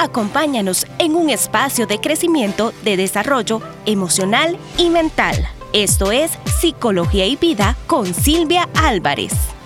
Acompáñanos en un espacio de crecimiento, de desarrollo emocional y mental. Esto es Psicología y Vida con Silvia Álvarez.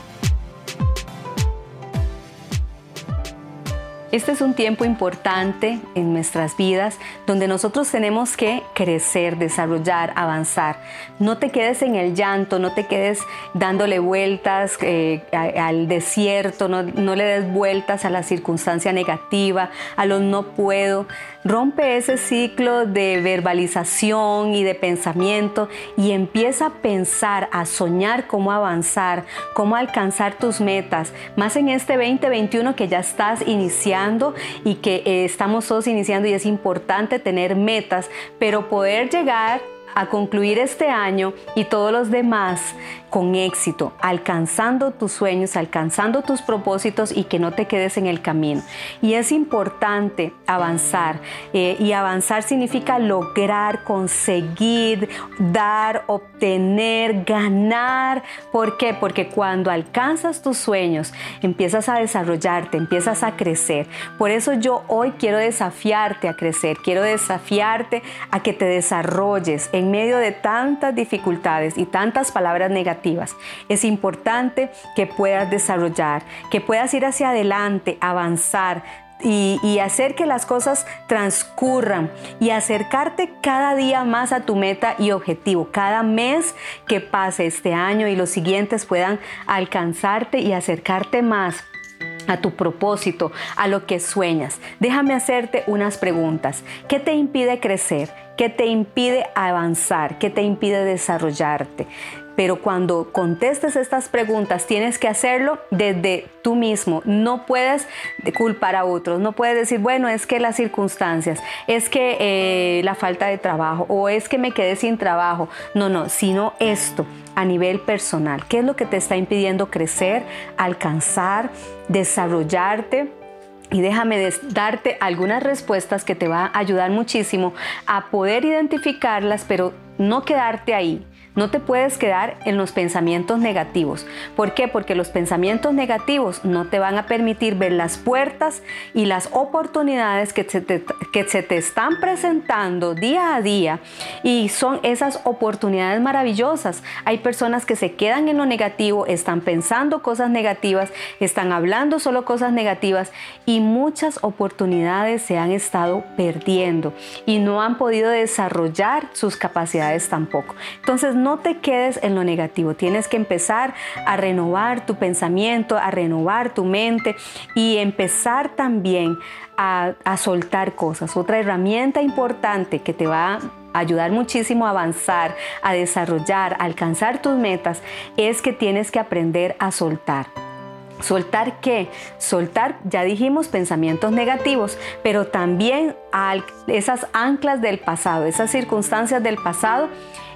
Este es un tiempo importante en nuestras vidas donde nosotros tenemos que crecer, desarrollar, avanzar. No te quedes en el llanto, no te quedes dándole vueltas eh, al desierto, no, no le des vueltas a la circunstancia negativa, a los no puedo. Rompe ese ciclo de verbalización y de pensamiento y empieza a pensar, a soñar cómo avanzar, cómo alcanzar tus metas, más en este 2021 que ya estás iniciando y que eh, estamos todos iniciando y es importante tener metas, pero poder llegar a concluir este año y todos los demás con éxito, alcanzando tus sueños, alcanzando tus propósitos y que no te quedes en el camino. Y es importante avanzar. Eh, y avanzar significa lograr, conseguir, dar, obtener, ganar. ¿Por qué? Porque cuando alcanzas tus sueños, empiezas a desarrollarte, empiezas a crecer. Por eso yo hoy quiero desafiarte a crecer, quiero desafiarte a que te desarrolles medio de tantas dificultades y tantas palabras negativas es importante que puedas desarrollar, que puedas ir hacia adelante, avanzar, y, hacer que las cosas transcurran y acercarte cada día más a tu meta y objetivo. Cada mes que pase este año y los siguientes puedan alcanzarte y acercarte más a tu propósito, a lo que sueñas. Déjame hacerte unas preguntas. ¿Qué te impide crecer? ¿Qué te impide avanzar? ¿Qué te impide desarrollarte? Pero cuando contestes estas preguntas tienes que hacerlo desde tú mismo. No puedes culpar a otros. No puedes decir, bueno, es que las circunstancias, es que eh, la falta de trabajo o es que me quedé sin trabajo. No, no, sino esto a nivel personal. ¿Qué es lo que te está impidiendo crecer, alcanzar, desarrollarte? Y déjame darte algunas respuestas que te van a ayudar muchísimo a poder identificarlas, pero no quedarte ahí, no te puedes quedar en los pensamientos negativos. ¿Por qué? Porque los pensamientos negativos no te van a permitir ver las puertas y las oportunidades que se te, que se te están presentando día a día. Y son esas oportunidades maravillosas. Hay personas que se quedan en lo negativo, están pensando cosas negativas, están hablando solo cosas negativas y muchas oportunidades se han estado perdiendo y no han podido desarrollar sus capacidades tampoco. Entonces, no te quedes en lo negativo, tienes que empezar a renovar tu pensamiento, a renovar tu mente y empezar también a, soltar cosas. Otra herramienta importante que te va a ayudar muchísimo a avanzar, a desarrollar, a alcanzar tus metas, es que tienes que aprender a soltar. ¿Soltar qué? Soltar, ya dijimos, pensamientos negativos, pero también esas anclas del pasado, esas circunstancias del pasado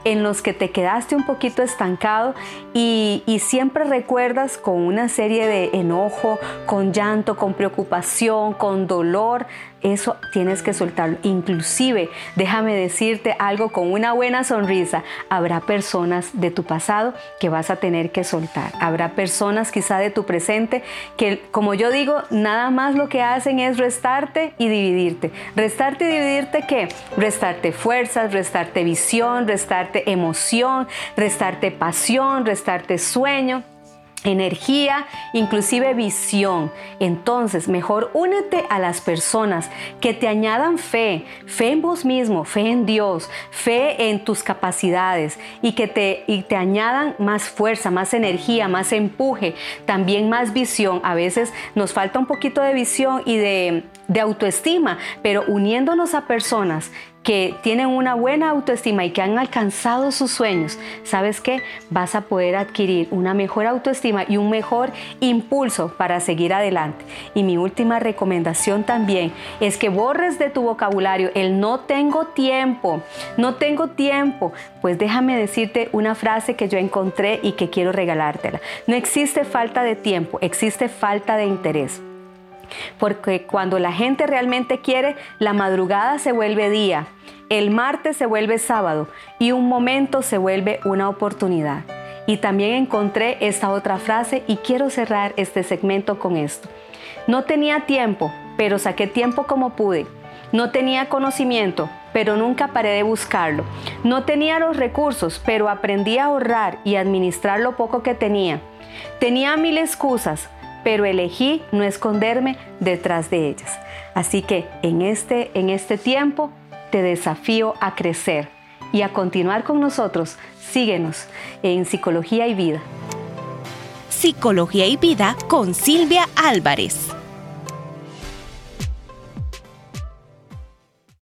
en los que te quedaste un poquito estancado y, siempre recuerdas con una serie de enojo, con llanto, con preocupación, con dolor, eso tienes que soltarlo. Inclusive, déjame decirte algo con una buena sonrisa. Habrá personas de tu pasado que vas a tener que soltar. Habrá personas quizá de tu presente que, como yo digo, nada más lo que hacen es restarte y dividirte. Restarte y dividirte qué? Restarte fuerzas, restarte visión, restarte emoción, restarte pasión, restarte sueño energía, inclusive visión. Entonces, mejor únete a las personas que te añadan fe, fe en vos mismo, fe en Dios, fe en tus capacidades y que te, y te añadan más fuerza, más energía, más empuje, también más visión. A veces nos falta un poquito de visión y de, de autoestima, pero uniéndonos a personas que tienen una buena autoestima y que han alcanzado sus sueños, ¿sabes qué? Vas a poder adquirir una mejor autoestima y un mejor impulso para seguir adelante. Y mi última recomendación también es que borres de tu vocabulario el no tengo tiempo, no tengo tiempo. Pues déjame decirte una frase que yo encontré y que quiero regalártela. No existe falta de tiempo, existe falta de interés. Porque cuando la gente realmente quiere, la madrugada se vuelve día, el martes se vuelve sábado y un momento se vuelve una oportunidad. Y también encontré esta otra frase y quiero cerrar este segmento con esto. No tenía tiempo, pero saqué tiempo como pude. No tenía conocimiento, pero nunca paré de buscarlo. No tenía los recursos, pero aprendí a ahorrar y administrar lo poco que tenía. Tenía mil excusas, pero elegí no esconderme detrás de ellas. Así que en este, en este tiempo te desafío a crecer y a continuar con nosotros. Síguenos en Psicología y Vida. Psicología y Vida con Silvia Álvarez.